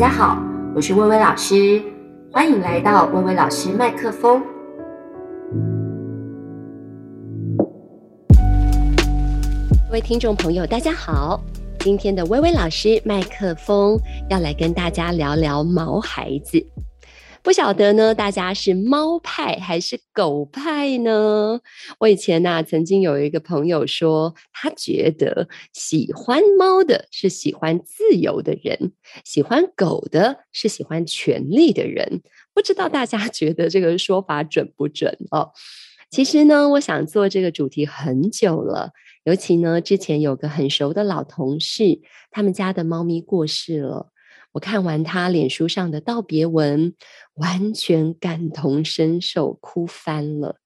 大家好，我是薇薇老师，欢迎来到薇薇老师麦克风。各位听众朋友，大家好，今天的薇薇老师麦克风要来跟大家聊聊毛孩子。不晓得呢，大家是猫派还是狗派呢？我以前呢、曾经有一个朋友说，他觉得喜欢猫的是喜欢自由的人，喜欢狗的是喜欢权力的人。不知道大家 觉得这个说法准不准哦？其实呢，我想做这个主题很久了，尤其呢，之前有个很熟的老同事，他们家的猫咪过世了。我看完他脸书上的道别文，完全感同身受，哭翻了。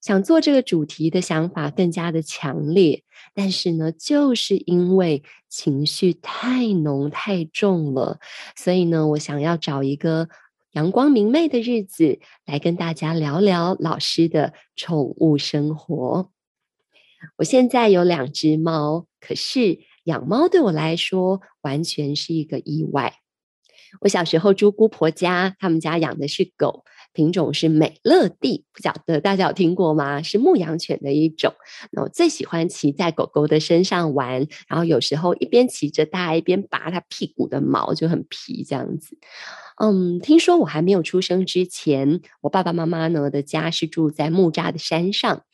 想做这个主题的想法更加的强烈，但是呢，就是因为情绪太浓太重了，所以呢，我想要找一个阳光明媚的日子来跟大家聊聊老师的宠物生活。我现在有两只猫，可是。养猫对我来说完全是一个意外。我小时候住姑婆家，他们家养的是狗，品种是美乐蒂，不晓得大家有听过吗？是牧羊犬的一种。那我最喜欢骑在狗狗的身上玩，然后有时候一边骑着它，一边拔它屁股的毛，就很皮这样子。嗯，听说我还没有出生之前，我爸爸妈妈呢的家是住在木栅的山上，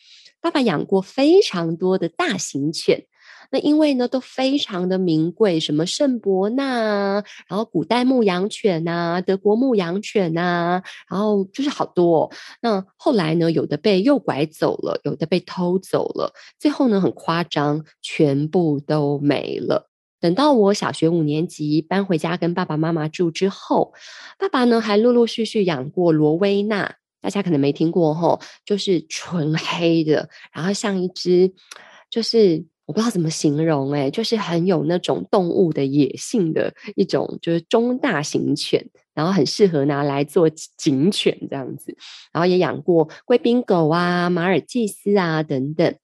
爸爸养过非常多的大型犬。那因为呢都非常的名贵，什么圣伯纳啊，然后古代牧羊犬呐，德国牧羊犬呐，然后就是好多。那后来呢，有的被诱拐走了，有的被偷走了，最后呢很夸张，全部都没了。等到我小学五年级搬回家跟爸爸妈妈住之后，爸爸呢还陆陆续续养过罗威纳，大家可能没听过吼，就是纯黑的，然后像一只就是。我不知道怎么形容，欸，就是很有那种动物的野性的一种，就是中大型犬，然后很适合拿来做警犬这样子，然后也养过贵宾狗啊、马尔济斯啊等等。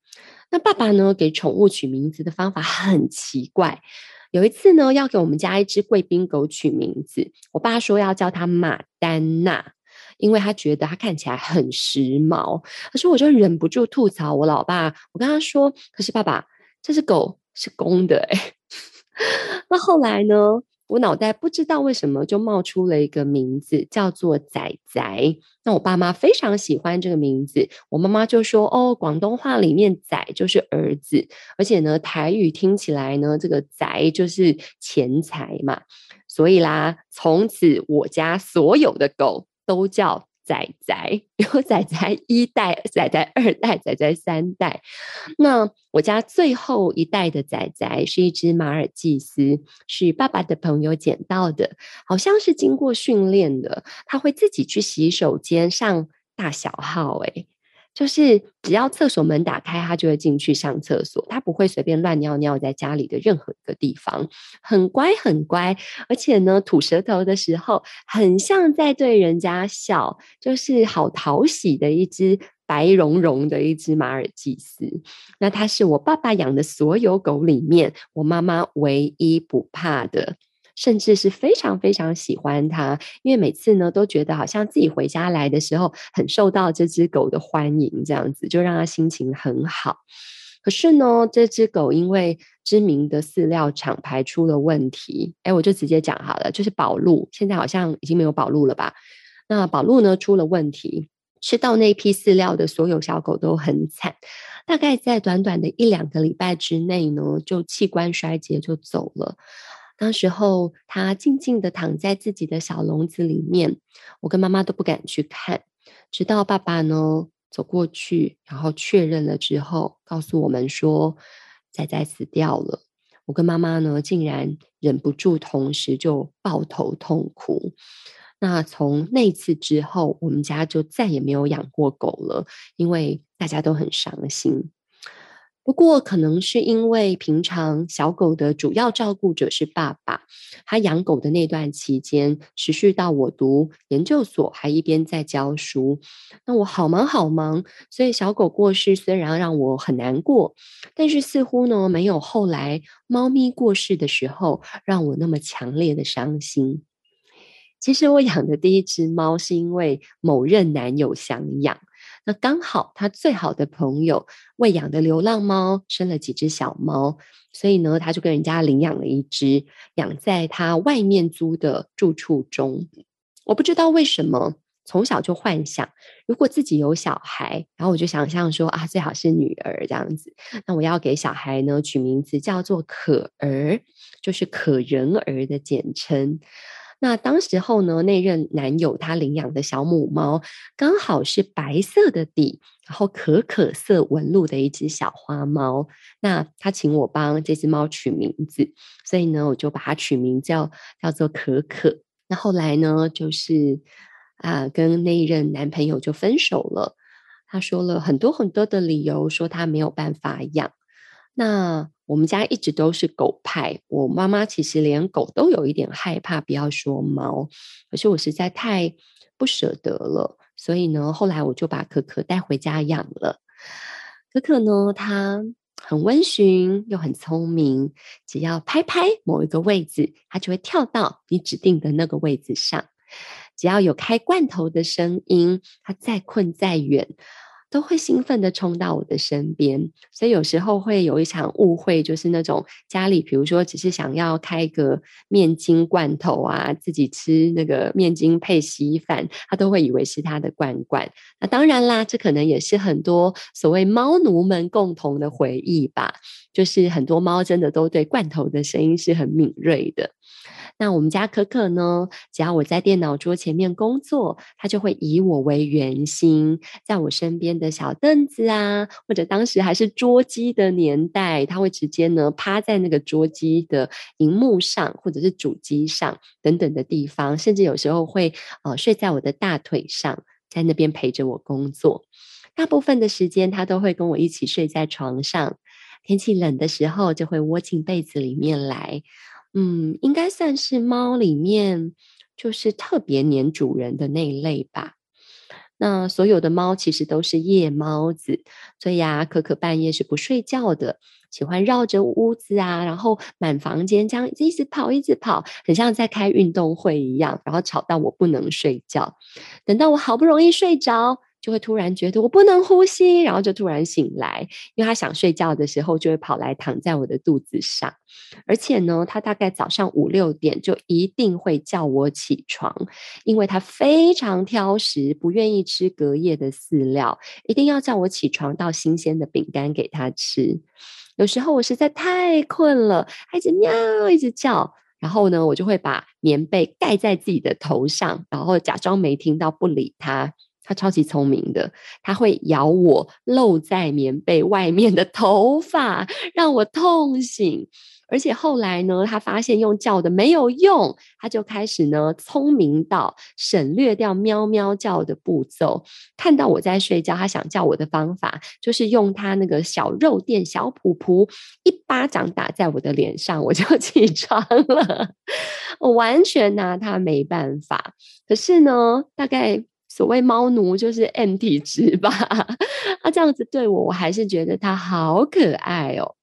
那爸爸呢，给宠物取名字的方法很奇怪。有一次呢，要给我们家一只贵宾狗取名字，我爸说要叫它马丹娜。因为他觉得他看起来很时髦。可是我就忍不住吐槽我老爸，我跟他说：“可是爸爸。”这只狗是公的哎，那后来呢？我脑袋不知道为什么就冒出了一个名字，叫做仔仔。那我爸妈非常喜欢这个名字，我妈妈就说：“哦，广东话里面仔就是儿子，而且呢，台语听起来呢，这个仔就是钱财嘛，所以啦，从此我家所有的狗都叫。”仔仔 有仔仔一代，仔仔二代，仔仔三代。那我家最后一代的仔仔是一只马尔济斯，是爸爸的朋友捡到的，好像是经过训练的，他会自己去洗手间上大小号，诶就是只要厕所门打开，它就会进去上厕所。它不会随便乱尿尿在家里的任何一个地方，很乖很乖。而且呢，吐舌头的时候，很像在对人家笑，就是好讨喜的一只白茸茸的一只马尔济斯。那它是我爸爸养的所有狗里面，我妈妈唯一不怕的。甚至是非常非常喜欢它，因为每次呢都觉得好像自己回家来的时候很受到这只狗的欢迎，这样子就让它心情很好。可是呢，这只狗因为知名的饲料厂牌出了问题，哎，我就直接讲好了，就是宝路，现在好像已经没有宝路了吧？那宝路呢出了问题，吃到那批饲料的所有小狗都很惨，大概在短短的一两个礼拜之内呢，就器官衰竭就走了。当时候，他静静地躺在自己的小笼子里面，我跟妈妈都不敢去看，直到爸爸呢走过去，然后确认了之后，告诉我们说仔仔死掉了。我跟妈妈呢竟然忍不住，同时就抱头痛哭。那从那次之后，我们家就再也没有养过狗了，因为大家都很伤心。不过，可能是因为平常小狗的主要照顾者是爸爸，他养狗的那段期间持续到我读研究所，还一边在教书。那我好忙好忙，所以小狗过世虽然让我很难过，但是似乎呢没有后来猫咪过世的时候让我那么强烈的伤心。其实我养的第一只猫是因为某任男友想养。那刚好，他最好的朋友喂养的流浪猫生了几只小猫，所以呢，他就跟人家领养了一只，养在他外面租的住处中。我不知道为什么，从小就幻想，如果自己有小孩，然后我就想象说啊，最好是女儿这样子。那我要给小孩呢取名字叫做可儿，就是可人儿的简称。那当时候呢，那任男友他领养的小母猫，刚好是白色的底，然后可可色纹路的一只小花猫。那他请我帮这只猫取名字，所以呢，我就把它取名叫叫做可可。那后来呢，就是啊，跟那一任男朋友就分手了。他说了很多很多的理由，说他没有办法养。那我们家一直都是狗派，我妈妈其实连狗都有一点害怕，不要说猫。可是我实在太不舍得了，所以呢，后来我就把可可带回家养了。可可呢，它很温驯又很聪明，只要拍拍某一个位置，它就会跳到你指定的那个位置上。只要有开罐头的声音，它再困再远，都会兴奋地冲到我的身边，所以有时候会有一场误会，就是那种家里，比如说只是想要开个面筋罐头啊，自己吃那个面筋配稀饭，他都会以为是他的罐罐。那当然啦，这可能也是很多所谓猫奴们共同的回忆吧，就是很多猫真的都对罐头的声音是很敏锐的。那我们家可可呢，只要我在电脑桌前面工作，它就会以我为圆心，在我身边的小凳子啊，或者当时还是桌机的年代，它会直接呢趴在那个桌机的荧幕上，或者是主机上等等的地方，甚至有时候会呃睡在我的大腿上，在那边陪着我工作。大部分的时间，它都会跟我一起睡在床上，天气冷的时候就会窝进被子里面来。嗯，应该算是猫里面就是特别黏主人的那一类吧。那所有的猫其实都是夜猫子，所以呀，可可半夜是不睡觉的，喜欢绕着屋子啊，然后满房间这样一直跑，一直跑，很像在开运动会一样，然后吵到我不能睡觉。等到我好不容易睡着，就会突然觉得我不能呼吸，然后就突然醒来，因为他想睡觉的时候，就会跑来躺在我的肚子上，而且呢，他大概早上五六点就一定会叫我起床，因为他非常挑食，不愿意吃隔夜的饲料，一定要叫我起床到新鲜的饼干给他吃。有时候我实在太困了，他一直喵，一直叫，然后呢，我就会把棉被盖在自己的头上，然后假装没听到，不理他。他超级聪明的，他会咬我露在棉被外面的头发，让我痛醒。而且后来呢，他发现用叫的没有用，他就开始呢聪明到省略掉喵喵叫的步骤。看到我在睡觉，他想叫我的方法就是用他那个小肉垫小噗噗一巴掌打在我的脸上，我就 起床了。我完全拿他没办法。可是呢，大概。所谓猫奴就是 M 体质吧，他这样子对我，我还是觉得他好可爱哦。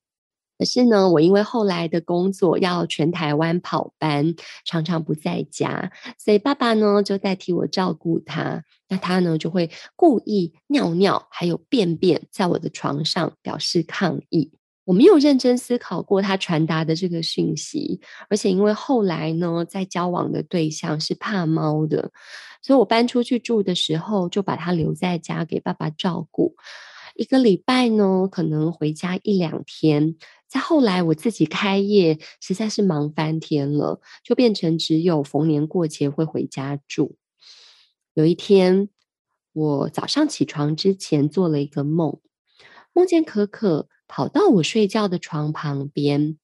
可是呢，我因为后来的工作要全台湾跑班，常常不在家，所以爸爸呢就代替我照顾他。那他呢就会故意尿尿，还有便便在我的床上表示抗议。我没有认真思考过他传达的这个讯息，而且因为后来呢，在交往的对象是怕猫的，所以我搬出去住的时候，就把他留在家给爸爸照顾。一个礼拜呢，可能回家一两天。再后来，我自己开业，实在是忙翻天了，就变成只有逢年过节会回家住。有一天，我早上起床之前做了一个梦，梦见可可。跑到我睡觉的床旁边，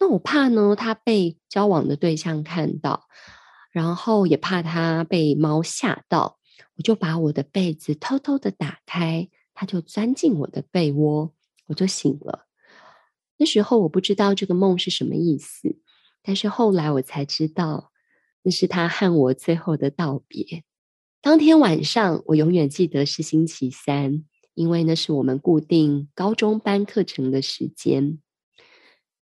那我怕呢，他被交往的对象看到，然后也怕他被猫吓到，我就把我的被子偷偷的打开，他就钻进我的被窝，我就醒了。那时候我不知道这个梦是什么意思，但是后来我才知道，那是他和我最后的道别。当天晚上，我永远记得是星期三，因为那是我们固定高中班课程的时间。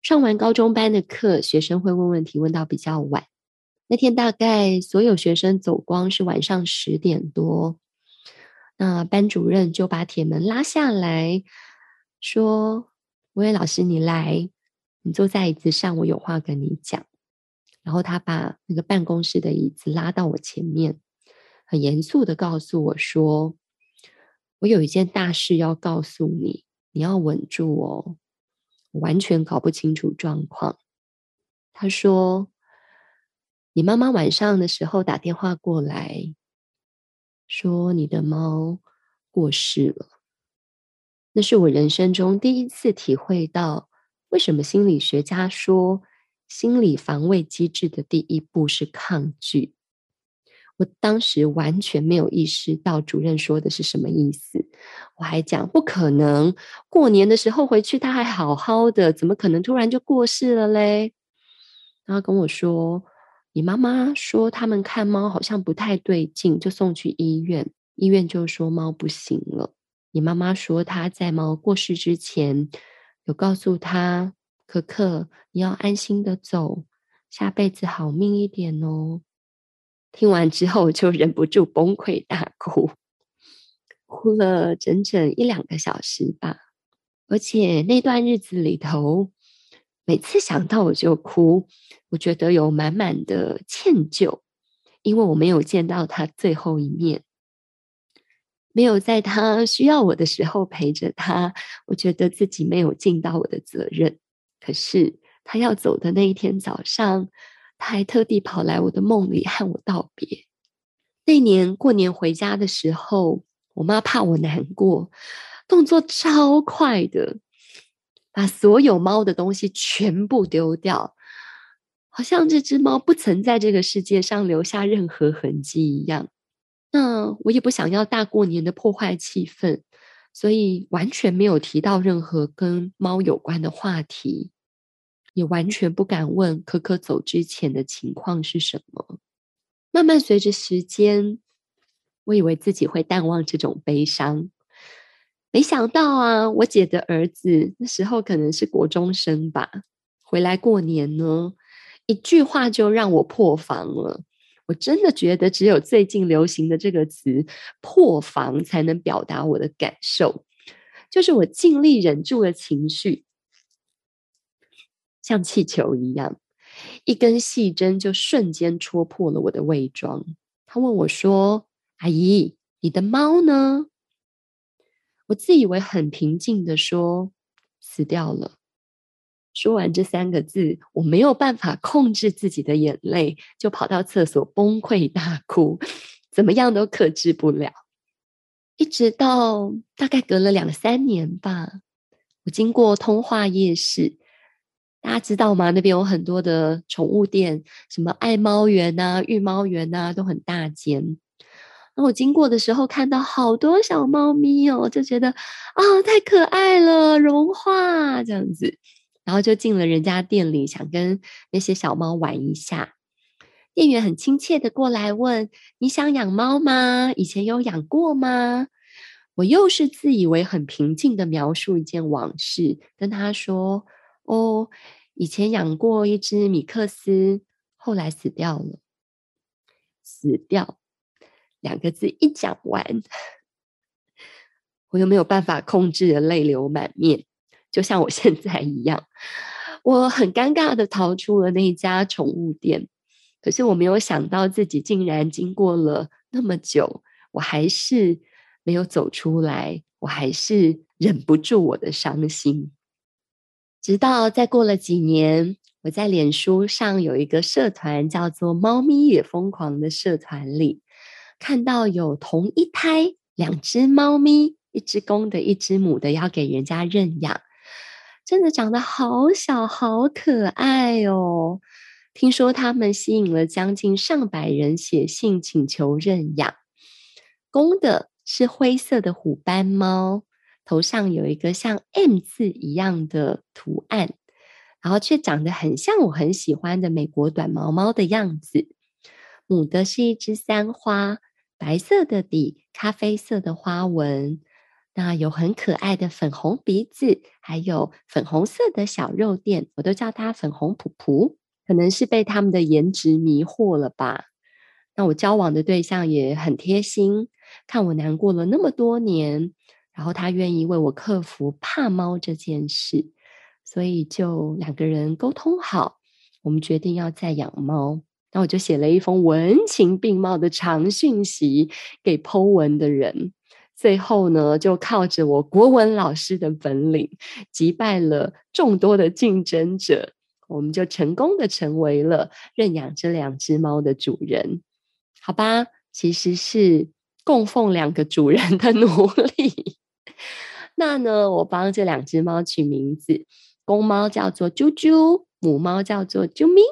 上完高中班的课，学生会问问题，问到比较晚。那天大概所有学生走光是晚上十点多，那班主任就把铁门拉下来说。薇薇老师，你来，你坐在椅子上，我有话跟你讲。然后他把那个办公室的椅子拉到我前面，很严肃的告诉我说：“我有一件大事要告诉你，你要稳住哦。”完全搞不清楚状况。他说：“你妈妈晚上的时候打电话过来，说你的猫过世了。”那是我人生中第一次体会到，为什么心理学家说心理防卫机制的第一步是抗拒。我当时完全没有意识到主任说的是什么意思，我还讲不可能，过年的时候回去他还好好的，怎么可能突然就过世了嘞？然后跟我说，你妈妈说他们看猫好像不太对劲，就送去医院，医院就说猫不行了。你妈妈说，她在猫过世之前，有告诉她：“可可，你要安心的走，下辈子好命一点哦。”听完之后，就忍不住崩溃大哭，哭了整整一两个小时吧。而且那段日子里头，每次想到我就哭，我觉得有满满的歉疚，因为我没有见到他最后一面。没有在他需要我的时候陪着他，我觉得自己没有尽到我的责任。可是他要走的那一天早上，他还特地跑来我的梦里和我道别。那年过年回家的时候，我妈怕我难过，动作超快的，把所有猫的东西全部丢掉，好像这只猫不曾在这个世界上留下任何痕迹一样。那我也不想要大过年的破坏气氛，所以完全没有提到任何跟猫有关的话题，也完全不敢问可可走之前的情况是什么。慢慢随着时间，我以为自己会淡忘这种悲伤，没想到啊，我姐的儿子那时候可能是国中生吧，回来过年呢，一句话就让我破防了。我真的觉得只有最近流行的这个词“破防”才能表达我的感受，就是我尽力忍住了情绪，像气球一样，一根细针就瞬间戳破了我的伪装。他问我说：“阿姨，你的猫呢？”我自以为很平静的说：“死掉了。”说完这三个字，我没有办法控制自己的眼泪，就跑到厕所崩溃大哭，怎么样都克制不了。一直到大概隔了两三年吧，我经过通化夜市，大家知道吗？那边有很多的宠物店，什么爱猫园呐、育猫园呐，都很大间。那我经过的时候，看到好多小猫咪哦，就觉得啊、太可爱了，融化这样子。然后就进了人家店里，想跟那些小猫玩一下。店员很亲切的过来问：“你想养猫吗？以前有养过吗？”我又是自以为很平静的描述一件往事，跟他说：“哦，以前养过一只米克斯，后来死掉了。”死掉两个字一讲完，我又没有办法控制的泪流满面。就像我现在一样，我很尴尬的逃出了那一家宠物店，可是我没有想到自己竟然经过了那么久，我还是没有走出来，我还是忍不住我的伤心。直到再过了几年，我在脸书上有一个社团叫做“猫咪也疯狂”的社团里，看到有同一胎两只猫咪，一只公的，一只母的，要给人家认养。真的长得好小，好可爱哦！听说他们吸引了将近上百人写信请求认养。公的是灰色的虎斑猫，头上有一个像 M 字一样的图案，然后却长得很像我很喜欢的美国短毛猫的样子。母的是一只三花，白色的底，咖啡色的花纹。那有很可爱的粉红鼻子，还有粉红色的小肉垫，我都叫它粉红噗噗。可能是被他们的颜值迷惑了吧。那我交往的对象也很贴心，看我难过了那么多年，然后他愿意为我克服怕猫这件事，所以就两个人沟通好，我们决定要再养猫。那我就写了一封文情并茂的长讯息给剖文的人。最后呢，就靠着我国文老师的本领，击败了众多的竞争者。我们就成功的成为了认养这两只猫的主人，好吧？其实是供奉两个主人的努力。那呢，我帮这两只猫取名字，公猫叫做啾啾，母猫叫做啾咪，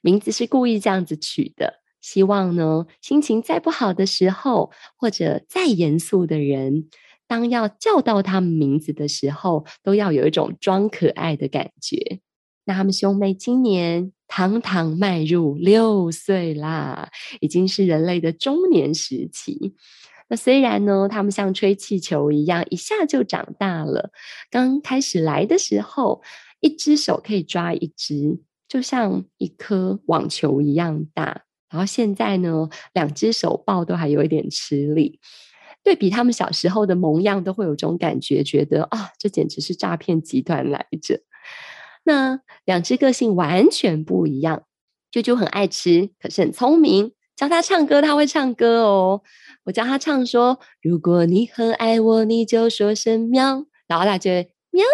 名字是故意这样子取的，希望呢，心情再不好的时候，或者再严肃的人，当要叫到他们名字的时候，都要有一种装可爱的感觉。那他们兄妹今年堂堂迈入六岁啦，已经是人类的中年时期。那虽然呢，他们像吹气球一样，一下就长大了。刚开始来的时候，一只手可以抓一只，就像一颗网球一样大。然后现在呢，两只手抱都还有一点吃力。对比他们小时候的模样，都会有种感觉，觉得啊，这简直是诈骗集团来着。那两只个性完全不一样，啾啾很爱吃，可是很聪明。教他唱歌，他会唱歌哦。我教他唱说：“如果你很爱我，你就说声喵。”然后他就会喵，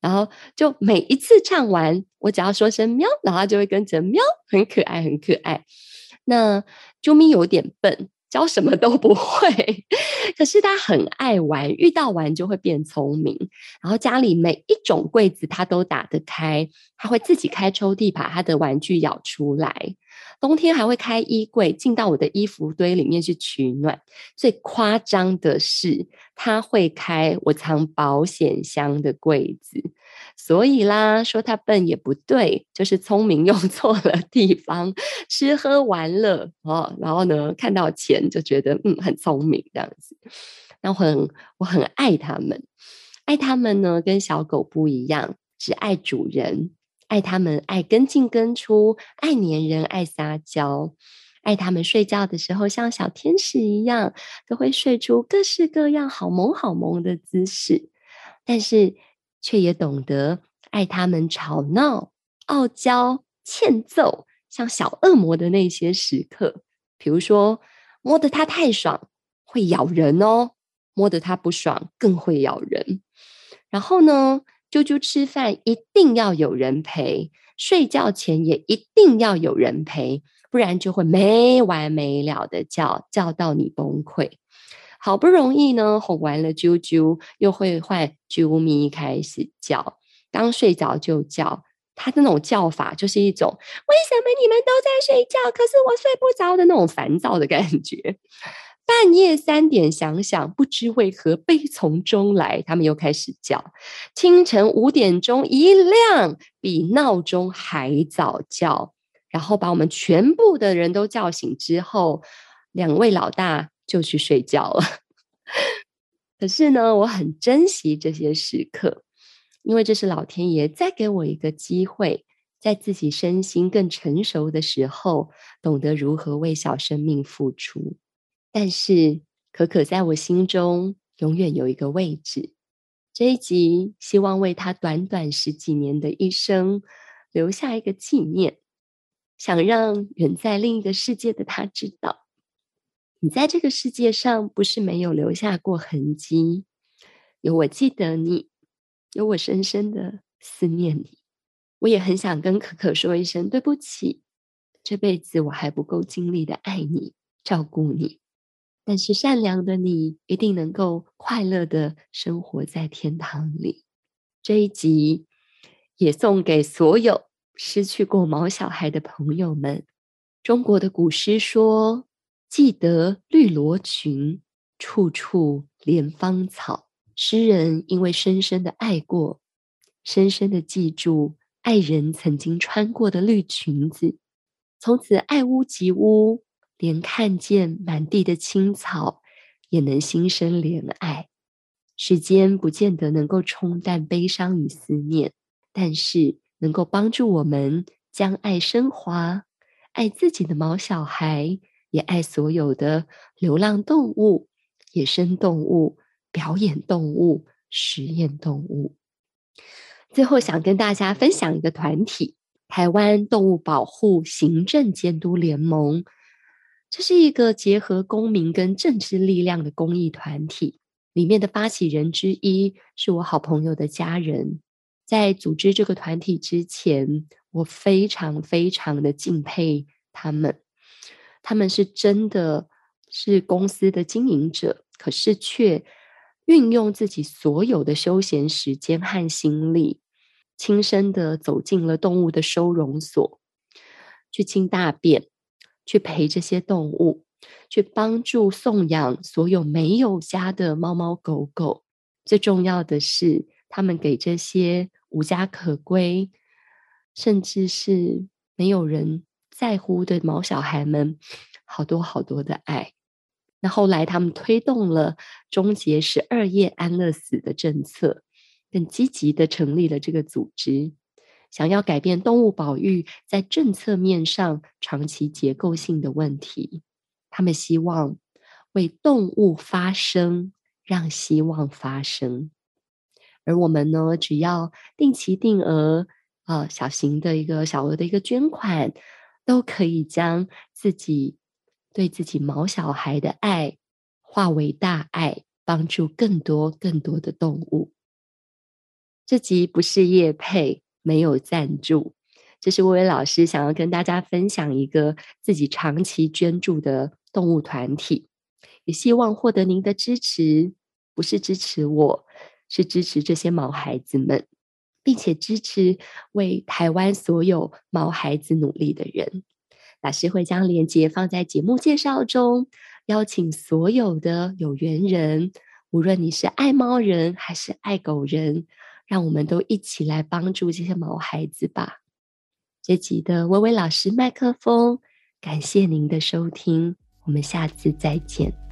然后就每一次唱完，我只要说声喵，然后他就会跟着喵，很可爱，很可爱。那啾咪有点笨。教什么都不会，可是他很爱玩，遇到玩就会变聪明。然后家里每一种柜子他都打得开，他会自己开抽屉把他的玩具咬出来。冬天还会开衣柜，进到我的衣服堆里面去取暖。最夸张的是，他会开我藏保险箱的柜子。所以啦，说他笨也不对，就是聪明用错了地方，吃喝玩乐哦，然后呢，看到钱就觉得嗯很聪明这样子。那我很我很爱他们，爱他们呢跟小狗不一样，只爱主人，爱他们爱跟进跟出，爱粘人爱撒娇，爱他们睡觉的时候像小天使一样，都会睡出各式各样好萌好萌的姿势，但是。却也懂得爱他们吵闹、傲娇、欠揍，像小恶魔的那些时刻。比如说，摸得他太爽，会咬人哦；摸得他不爽，更会咬人。然后呢，啾啾吃饭一定要有人陪，睡觉前也一定要有人陪，不然就会没完没了的叫，叫到你崩溃。好不容易呢，哄完了啾啾，又会换啾咪开始叫。刚睡着就叫，它的那种叫法就是一种为什么你们都在睡觉，可是我睡不着的那种烦躁的感觉。半夜三点想想，不知为何悲从中来，他们又开始叫。清晨五点钟一亮，比闹钟还早叫，然后把我们全部的人都叫醒之后，两位老大。就去睡觉了。可是呢，我很珍惜这些时刻，因为这是老天爷再给我一个机会，在自己身心更成熟的时候，懂得如何为小生命付出。但是，可可在我心中永远有一个位置。这一集希望为他短短十几年的一生留下一个纪念，想让远在另一个世界的他知道。你在这个世界上不是没有留下过痕迹，有我记得你，有我深深的思念你。我也很想跟可可说一声对不起，这辈子我还不够尽力的爱你、照顾你。但是善良的你一定能够快乐的生活在天堂里。这一集也送给所有失去过毛小孩的朋友们。中国的古诗说。记得绿罗裙，处处莲芳草。诗人因为深深的爱过，深深的记住爱人曾经穿过的绿裙子，从此爱屋及乌，连看见满地的青草也能心生怜爱。时间不见得能够冲淡悲伤与思念，但是能够帮助我们将爱升华，爱自己的毛小孩，也爱所有的流浪动物、野生动物、表演动物、实验动物。最后，想跟大家分享一个团体——台湾动物保护行政监督联盟。这是一个结合公民跟政治力量的公益团体。里面的发起人之一是我好朋友的家人。在组织这个团体之前，我非常非常的敬佩他们。他们是真的是公司的经营者，可是却运用自己所有的休闲时间和心力，亲身的走进了动物的收容所，去清大便，去陪这些动物。去帮助送养所有没有家的猫猫狗狗，最重要的是，他们给这些无家可归，甚至是没有人在乎的毛小孩们，好多好多的爱。那后来，他们推动了终结十二夜安乐死的政策，更积极地成立了这个组织，想要改变动物保育在政策面上长期结构性的问题。他们希望为动物发声，让希望发生。而我们呢，只要定期定额、呃，小型的一个小额的一个捐款，都可以将自己对自己毛小孩的爱化为大爱，帮助更多更多的动物。这集不是叶配，没有赞助。这是薇薇老师想要跟大家分享一个自己长期捐助的动物团体，也希望获得您的支持，不是支持我，是支持这些毛孩子们，并且支持为台湾所有毛孩子努力的人。老师会将链接放在节目介绍中，邀请所有的有缘人，无论你是爱猫人还是爱狗人，让我们都一起来帮助这些毛孩子吧。这集的薇薇老师麦克风，感谢您的收听，我们下次再见。